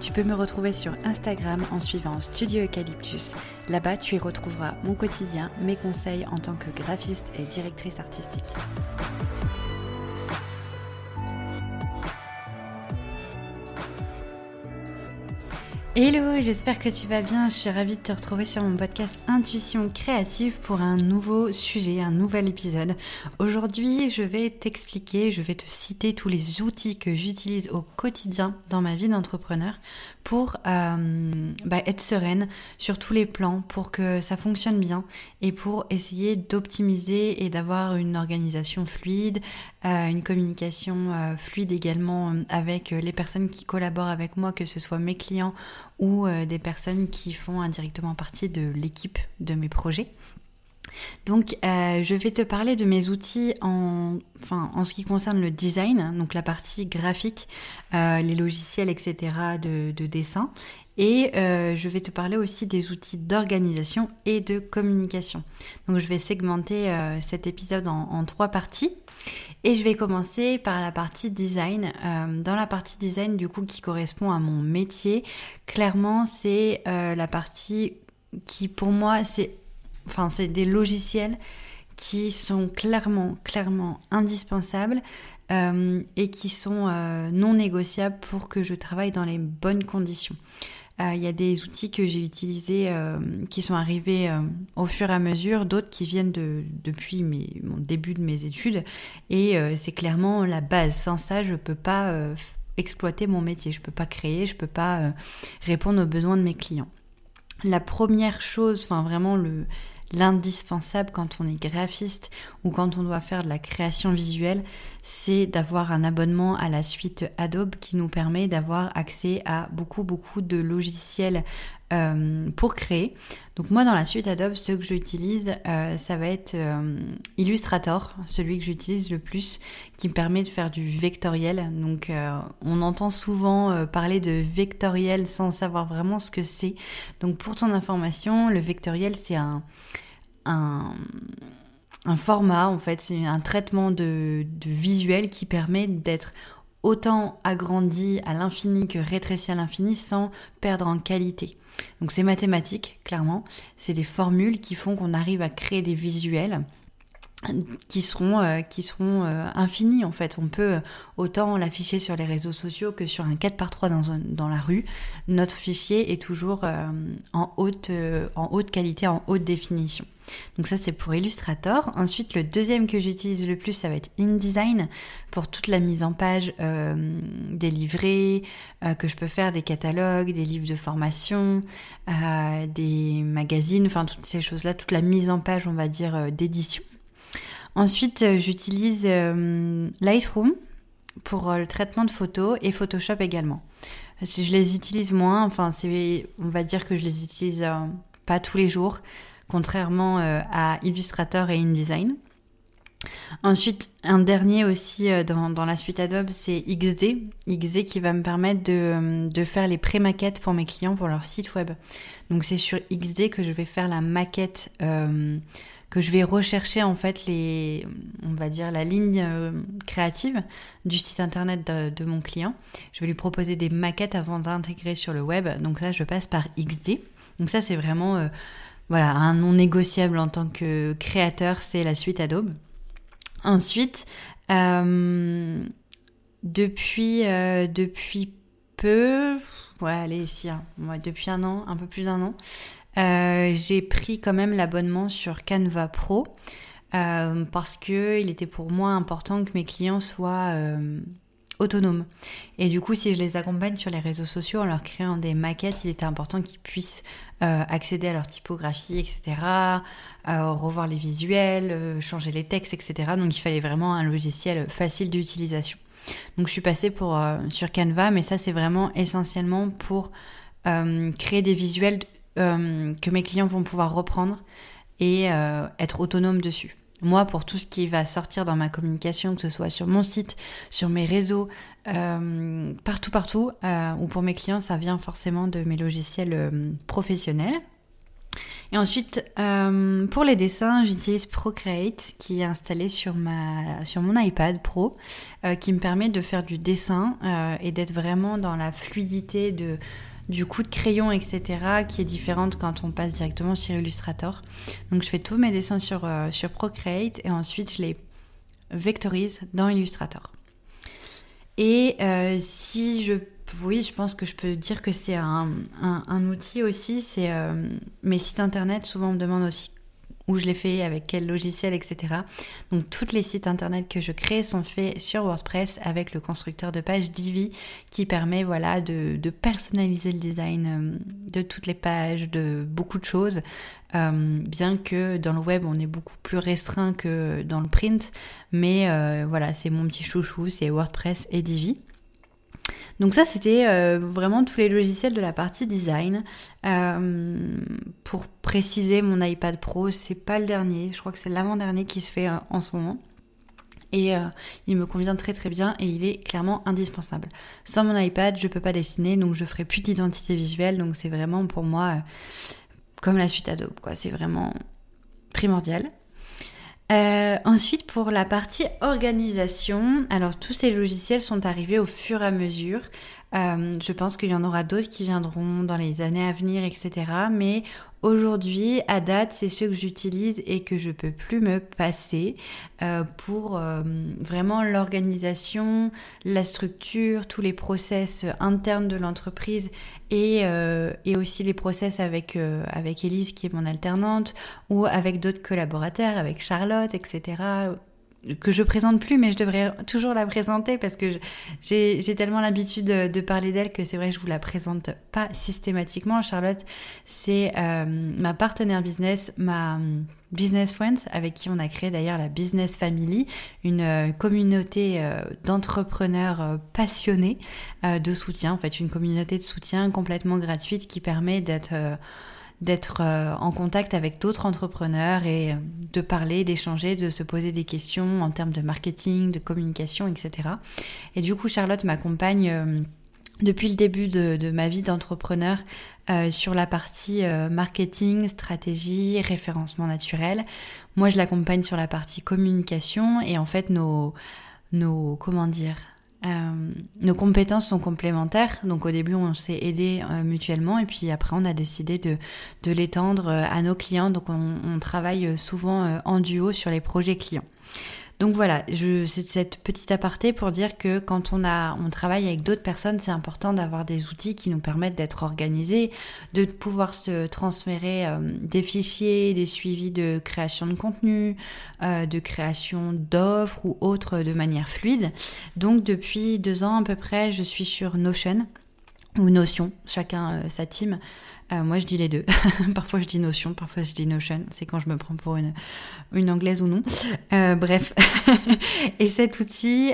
Tu peux me retrouver sur Instagram en suivant Studio Eucalyptus. Là-bas, tu y retrouveras mon quotidien, mes conseils en tant que graphiste et directrice artistique. Hello, j'espère que tu vas bien. Je suis ravie de te retrouver sur mon podcast Intuition créative pour un nouveau sujet, un nouvel épisode. Aujourd'hui, je vais t'expliquer, je vais te citer tous les outils que j'utilise au quotidien dans ma vie d'entrepreneur pour euh, bah, être sereine sur tous les plans, pour que ça fonctionne bien et pour essayer d'optimiser et d'avoir une organisation fluide, euh, une communication euh, fluide également avec les personnes qui collaborent avec moi, que ce soit mes clients ou des personnes qui font indirectement partie de l'équipe de mes projets. Donc, euh, je vais te parler de mes outils en, ce qui concerne le design, donc la partie graphique, euh, les logiciels, etc. de, dessin. Et euh, je vais te parler aussi des outils d'organisation et de communication. Donc, je vais segmenter cet épisode en, trois parties. Et je vais commencer par la partie design. dans la partie design, du coup, qui correspond à mon métier, clairement, c'est la partie qui, pour moi, c'est enfin c'est des logiciels qui sont clairement, clairement indispensables euh, et qui sont euh, non négociables pour que je travaille dans les bonnes conditions. Euh, il y a des outils que j'ai utilisés qui sont arrivés au fur et à mesure, d'autres qui viennent de, depuis mon début de mes études et c'est clairement la base. Sans ça, je ne peux pas exploiter mon métier, je ne peux pas créer, je ne peux pas répondre aux besoins de mes clients. La première chose, enfin vraiment le, l'indispensable quand on est graphiste ou quand on doit faire de la création visuelle, c'est d'avoir un abonnement à la suite Adobe qui nous permet d'avoir accès à beaucoup beaucoup de logiciels euh, pour créer. Donc moi dans la suite Adobe, ce que j'utilise, euh, ça va être euh, Illustrator, celui que j'utilise le plus, qui me permet de faire du vectoriel. Donc on entend souvent parler de vectoriel sans savoir vraiment ce que c'est. Donc pour ton information, le vectoriel c'est un un, format, en fait, c'est un traitement de, visuel qui permet d'être autant agrandi à l'infini que rétréci à l'infini sans perdre en qualité. Donc c'est mathématique, clairement. C'est des formules qui font qu'on arrive à créer des visuels qui seront, euh, qui seront euh, infinis en fait. On peut autant l'afficher sur les réseaux sociaux que sur un 4 par 3 dans, dans la rue. Notre fichier est toujours euh, en, haute, en haute qualité, en haute définition. Donc ça c'est pour Illustrator. Ensuite le deuxième que j'utilise le plus ça va être InDesign pour toute la mise en page euh, des livrets, euh, que je peux faire des catalogues, des livres de formation, euh, des magazines, enfin toutes ces choses-là, toute la mise en page on va dire d'édition. Ensuite j'utilise Lightroom pour le traitement de photos et Photoshop également. Je les utilise moins, enfin on va dire que je les utilise pas tous les jours contrairement euh, à Illustrator et InDesign. Ensuite, un dernier aussi euh, dans, la suite Adobe, c'est XD. XD qui va me permettre de, faire les pré-maquettes pour mes clients pour leur site web. Donc c'est sur XD que je vais faire la maquette, euh, que je vais rechercher en fait les, on va dire la ligne créative du site internet de, mon client. Je vais lui proposer des maquettes avant d'intégrer sur le web. Donc ça, je passe par XD. Donc ça, c'est vraiment voilà, un non négociable en tant que créateur, c'est la suite Adobe. Ensuite, euh, depuis, euh, depuis peu, ouais, allez, ici, hein, depuis un an, un peu plus d'un an, euh, j'ai pris quand même l'abonnement sur Canva Pro parce que il était pour moi important que mes clients soient autonomes. Et du coup, si je les accompagne sur les réseaux sociaux en leur créant des maquettes, il était important qu'ils puissent euh, accéder à leur typographie, etc., euh, revoir les visuels, euh, changer les textes, etc. Donc il fallait vraiment un logiciel facile d'utilisation. Donc je suis passée sur Canva, mais ça c'est vraiment essentiellement pour créer des visuels que mes clients vont pouvoir reprendre et être autonomes dessus. Moi, pour tout ce qui va sortir dans ma communication, que ce soit sur mon site, sur mes réseaux, euh, partout, partout, euh, ou pour mes clients, ça vient forcément de mes logiciels euh, professionnels. Et ensuite, pour les dessins, j'utilise Procreate qui est installé sur, ma, sur mon iPad Pro, qui me permet de faire du dessin et d'être vraiment dans la fluidité de du coup de crayon, etc., qui est différente quand on passe directement sur Illustrator. Donc je fais tous mes dessins sur, euh, sur Procreate et ensuite je les vectorise dans Illustrator. Et euh, si je... Oui, je pense que je peux dire que c'est un, outil aussi. C'est euh, mes sites internet. Souvent, me demande aussi où je l'ai fait, avec quel logiciel, etc. Donc tous les sites internet que je crée sont faits sur WordPress avec le constructeur de page Divi qui permet voilà de, personnaliser le design euh, de toutes les pages, de beaucoup de choses. Euh, bien que dans le web on est beaucoup plus restreint que dans le print, mais euh, voilà c'est mon petit chouchou, c'est WordPress et Divi. Donc ça, c'était euh, vraiment tous les logiciels de la partie design. Euh, pour préciser, mon iPad Pro, c'est pas le dernier. Je crois que c'est l'avant-dernier qui se fait euh, en ce moment. Et il me convient très très bien et il est clairement indispensable. Sans mon iPad, je peux pas dessiner, donc je ferai plus d'identité visuelle. Donc c'est vraiment pour moi comme la suite Adobe, quoi. C'est vraiment primordial. Euh, ensuite, pour la partie organisation, alors tous ces logiciels sont arrivés au fur et à mesure. Euh, je pense qu'il y en aura d'autres qui viendront dans les années à venir, etc. Mais aujourd'hui, à date, c'est ceux que j'utilise et que je peux plus me passer euh, pour euh, vraiment l'organisation, la structure, tous les process internes de l'entreprise et, et, aussi les process avec, avec Elise qui est mon alternante ou avec d'autres collaborateurs, avec Charlotte, etc que je présente plus, mais je devrais toujours la présenter parce que j'ai tellement l'habitude de, parler d'elle que c'est vrai que je vous la présente pas systématiquement. Charlotte, c'est euh, ma partenaire business, ma business friend avec qui on a créé d'ailleurs la Business Family, une euh, communauté euh, d'entrepreneurs passionnés de soutien, en fait une communauté de soutien complètement gratuite qui permet d'être d'être euh, en contact avec d'autres entrepreneurs et euh, de parler, d'échanger, de se poser des questions en termes de marketing, de communication, etc. Et du coup, Charlotte m'accompagne euh, depuis le début de, ma vie d'entrepreneur sur la partie marketing, stratégie, référencement naturel. Moi, je l'accompagne sur la partie communication et en fait, nos, nos comment dire, euh, nos compétences sont complémentaires, donc au début on s'est aidé euh, mutuellement et puis après on a décidé de, de l'étendre euh, à nos clients, donc on, on travaille souvent en duo sur les projets clients. Donc voilà, c'est cette petite aparté pour dire que quand on, a, on travaille avec d'autres personnes, c'est important d'avoir des outils qui nous permettent d'être organisés, de pouvoir se transférer euh, des fichiers, des suivis de création de contenu, euh, de création d'offres ou autres de manière fluide. Donc depuis deux ans à peu près, je suis sur Notion ou Notion, chacun euh, sa team. Euh, moi, je dis les deux. parfois, je dis Notion, parfois, je dis Notion. C'est quand je me prends pour une, anglaise ou non. Euh, bref. et cet outil,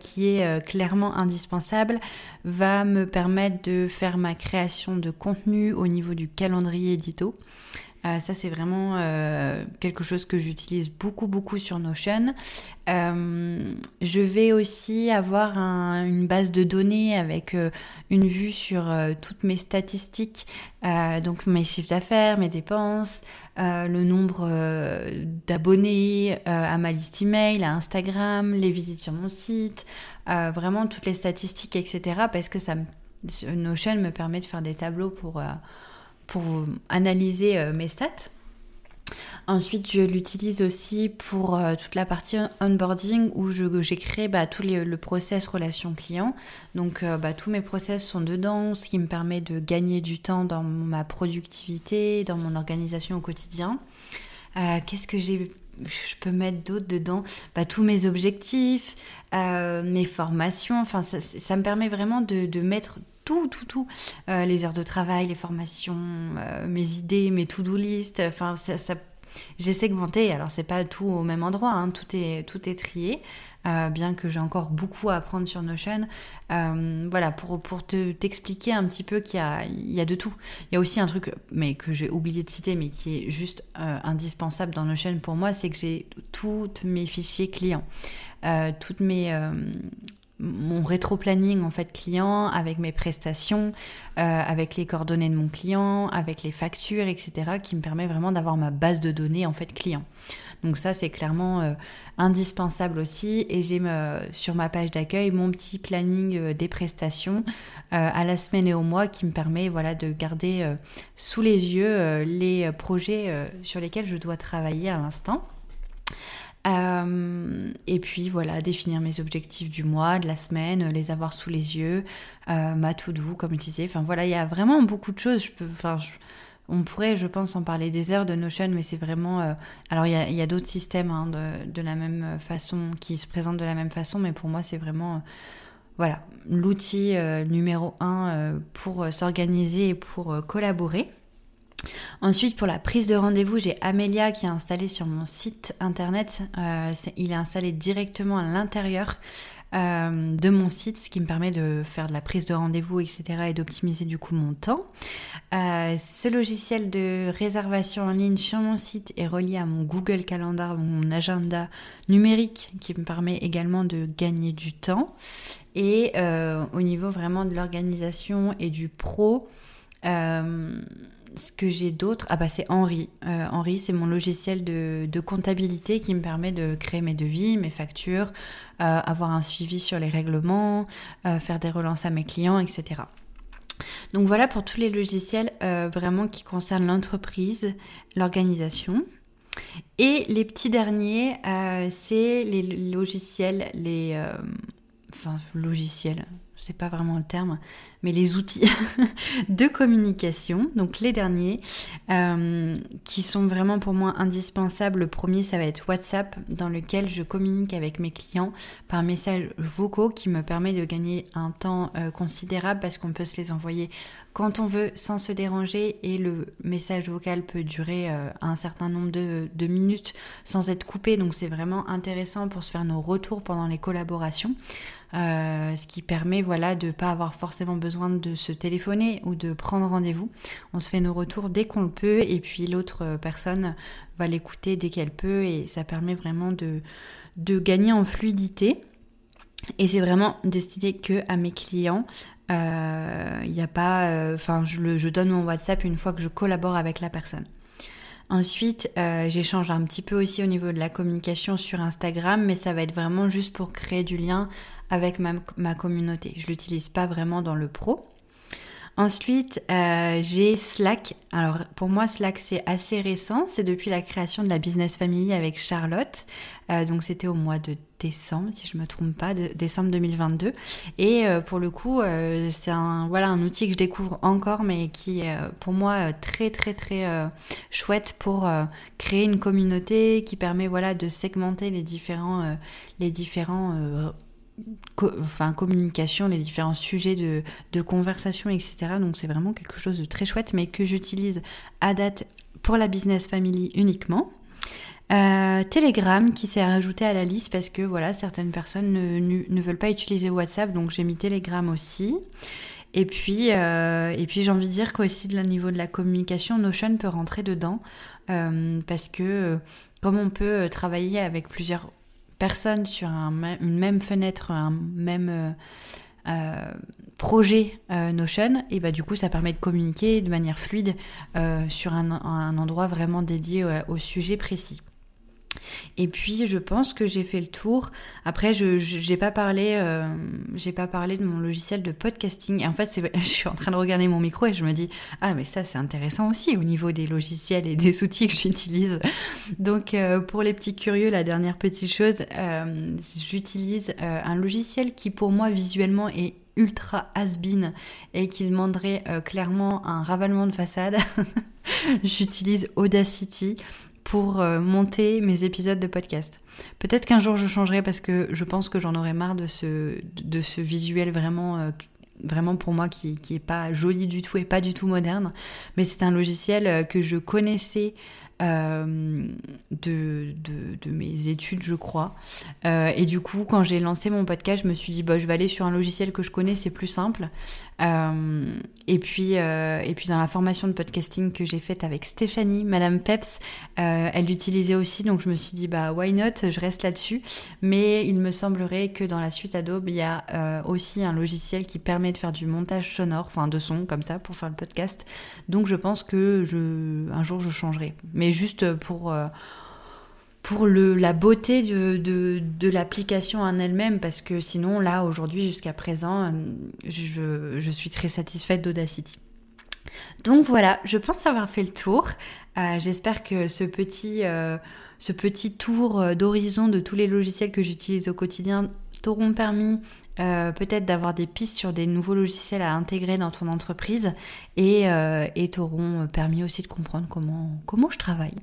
qui est clairement indispensable, va me permettre de faire ma création de contenu au niveau du calendrier édito. Euh, ça, c'est vraiment euh, quelque chose que j'utilise beaucoup, beaucoup sur Notion. Euh, je vais aussi avoir une base de données avec une vue sur toutes mes statistiques, donc mes chiffres d'affaires, mes dépenses, le nombre d'abonnés à ma liste email, à Instagram, les visites sur mon site, vraiment toutes les statistiques, etc. Parce que ça, Notion me permet de faire des tableaux pour pour analyser euh, mes stats. Ensuite, je l'utilise aussi pour euh, toute la partie onboarding où j'ai créé bah, tout le process relation client. Donc, euh, bah, tous mes process sont dedans, ce qui me permet de gagner du temps dans ma productivité, dans mon organisation au quotidien. Qu'est-ce que j'ai je peux mettre d'autres dedans? Bah, tous mes objectifs, mes formations. Enfin, ça, me permet vraiment de, de mettre tout, tout, tout. Euh, les heures de travail, les formations, euh, mes idées, mes to-do list. Enfin, ça, j'ai segmenté. Alors c'est pas tout au même endroit, hein. tout est tout est trié. Euh, bien que j'ai encore beaucoup à apprendre sur Notion. Voilà, pour, pour te, t'expliquer un petit peu qu'il y a, il y a de tout. Il y a aussi un truc, mais que j'ai oublié de citer, mais qui est juste indispensable dans Notion pour moi, c'est que j'ai tous mes fichiers clients. toutes mes mon rétro-planning en fait client avec mes prestations, avec les coordonnées de mon client, avec les factures, etc. qui me permet vraiment d'avoir ma base de données en fait client. Donc ça, c'est clairement euh, indispensable aussi. Et j'ai sur ma page d'accueil mon petit planning euh, des prestations euh, à la semaine et au mois qui me permet voilà, de garder sous les yeux les projets sur lesquels je dois travailler à l'instant. Et puis voilà, définir mes objectifs du mois, de la semaine, les avoir sous les yeux, ma to-do, comme je disais. Enfin voilà, il y a vraiment beaucoup de choses. Je peux, enfin, on pourrait, je pense, en parler des heures de Notion, mais c'est vraiment. Euh, alors, il y a, d'autres systèmes hein, de, la même façon, qui se présentent de la même façon, mais pour moi, c'est vraiment. Euh, voilà, l'outil euh, numéro un pour s'organiser et pour collaborer. Ensuite, pour la prise de rendez-vous, j'ai Amelia qui est installé sur mon site internet. il est installé directement à l'intérieur euh, de mon site, ce qui me permet de faire de la prise de rendez-vous, etc. et d'optimiser du coup mon temps. Euh, ce logiciel de réservation en ligne sur mon site est relié à mon Google Calendar, mon agenda numérique, qui me permet également de gagner du temps. Et euh, au niveau vraiment de l'organisation et du pro, ce que j'ai d'autre, ah bah c'est Henri. Euh, Henri, c'est mon logiciel de, comptabilité qui me permet de créer mes devis, mes factures, euh, avoir un suivi sur les règlements, euh, faire des relances à mes clients, etc. Donc voilà pour tous les logiciels vraiment qui concernent l'entreprise, l'organisation. Et les petits derniers, c'est les logiciels, les... enfin, logiciels, sais pas vraiment le terme, mais les outils de communication, donc les derniers, euh, qui sont vraiment pour moi indispensables. Le premier, ça va être WhatsApp, dans lequel je communique avec mes clients par messages vocaux, qui me permet de gagner un temps euh, considérable parce qu'on peut se les envoyer quand on veut sans se déranger et le message vocal peut durer euh, un certain nombre de minutes sans être coupé. Donc c'est vraiment intéressant pour se faire nos retours pendant les collaborations. Euh, ce qui permet voilà de pas avoir forcément besoin de se téléphoner ou de prendre rendez-vous. On se fait nos retours dès qu'on le peut et puis l'autre personne va l'écouter dès qu'elle peut et ça permet vraiment de, gagner en fluidité. Et c'est vraiment destiné que à mes clients. Il euh, pas, euh, enfin, je donne mon WhatsApp une fois que je collabore avec la personne. Ensuite, euh, j'échange un petit peu aussi au niveau de la communication sur Instagram, mais ça va être vraiment juste pour créer du lien avec ma, communauté. Je l'utilise pas vraiment dans le pro. Ensuite, euh, j'ai Slack. Alors pour moi, Slack c'est assez récent. C'est depuis la création de la Business Family avec Charlotte. Euh, donc c'était au mois de décembre, si je me trompe pas, décembre 2022. Et euh, pour le coup, c'est un voilà un outil que je découvre encore, mais qui est pour moi très très très chouette pour créer une communauté qui permet voilà de segmenter les différents les différents enfin, communication, les différents sujets de, de conversation, etc. Donc c'est vraiment quelque chose de très chouette, mais que j'utilise à date pour la business family uniquement. Euh, Telegram qui s'est rajouté à la liste parce que voilà certaines personnes ne, ne, veulent pas utiliser WhatsApp donc j'ai mis Telegram aussi et puis euh, et puis j'ai envie de dire qu'aussi de niveau de la communication Notion peut rentrer dedans euh, parce que comme on peut travailler avec plusieurs personnes sur une même fenêtre, un même euh, euh, projet euh, Notion, et bah du coup ça permet de communiquer de manière fluide sur un, un, endroit vraiment dédié au sujet précis. Et puis je pense que j'ai fait le tour. Après, je j'ai pas parlé, euh, pas parlé de mon logiciel de podcasting. Et en fait, je suis en train de regarder mon micro et je me dis ah mais ça c'est intéressant aussi au niveau des logiciels et des outils que j'utilise. Donc euh, pour les petits curieux, la dernière petite chose, euh, j'utilise un logiciel qui pour moi visuellement est ultra has-been et qui demanderait clairement un ravalement de façade. J'utilise Audacity pour euh, monter mes épisodes de podcast. Peut-être qu'un jour je changerai parce que je pense que j'en aurai marre de ce, de ce visuel vraiment, euh, vraiment pour moi qui, qui pas joli du tout et pas du tout moderne. Mais c'est un logiciel euh, que je connaissais euh, de, de, mes études, je crois. Euh, et du coup, quand j'ai lancé mon podcast, je me suis dit, bah, je vais aller sur un logiciel que je connais, c'est plus simple. Euh, et, puis, et puis, dans la formation de podcasting que j'ai faite avec Stéphanie, Madame Peps, elle l'utilisait aussi, donc je me suis dit, bah, why not, je reste là-dessus. Mais il me semblerait que dans la suite Adobe, il y a aussi un logiciel qui permet de faire du montage sonore, enfin de son, comme ça, pour faire le podcast. Donc, je pense que je, un jour, je changerai. Mais juste pour, euh, pour le, la beauté de, l'application en elle-même, parce que sinon, là, aujourd'hui, jusqu'à présent, euh, je, suis très satisfaite d'Audacity. Donc voilà, je pense avoir fait le tour. Euh, j'espère que ce petit tour d'horizon de tous les logiciels que j'utilise au quotidien t'auront permis euh, peut-être d'avoir des pistes sur des nouveaux logiciels à intégrer dans ton entreprise et, euh, t'auront permis aussi de comprendre comment, comment je travaille.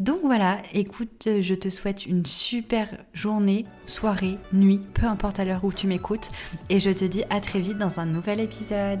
Donc voilà, écoute, je te souhaite une super journée, soirée, nuit, peu importe à l'heure où tu m'écoutes et je te dis à très vite dans un nouvel épisode.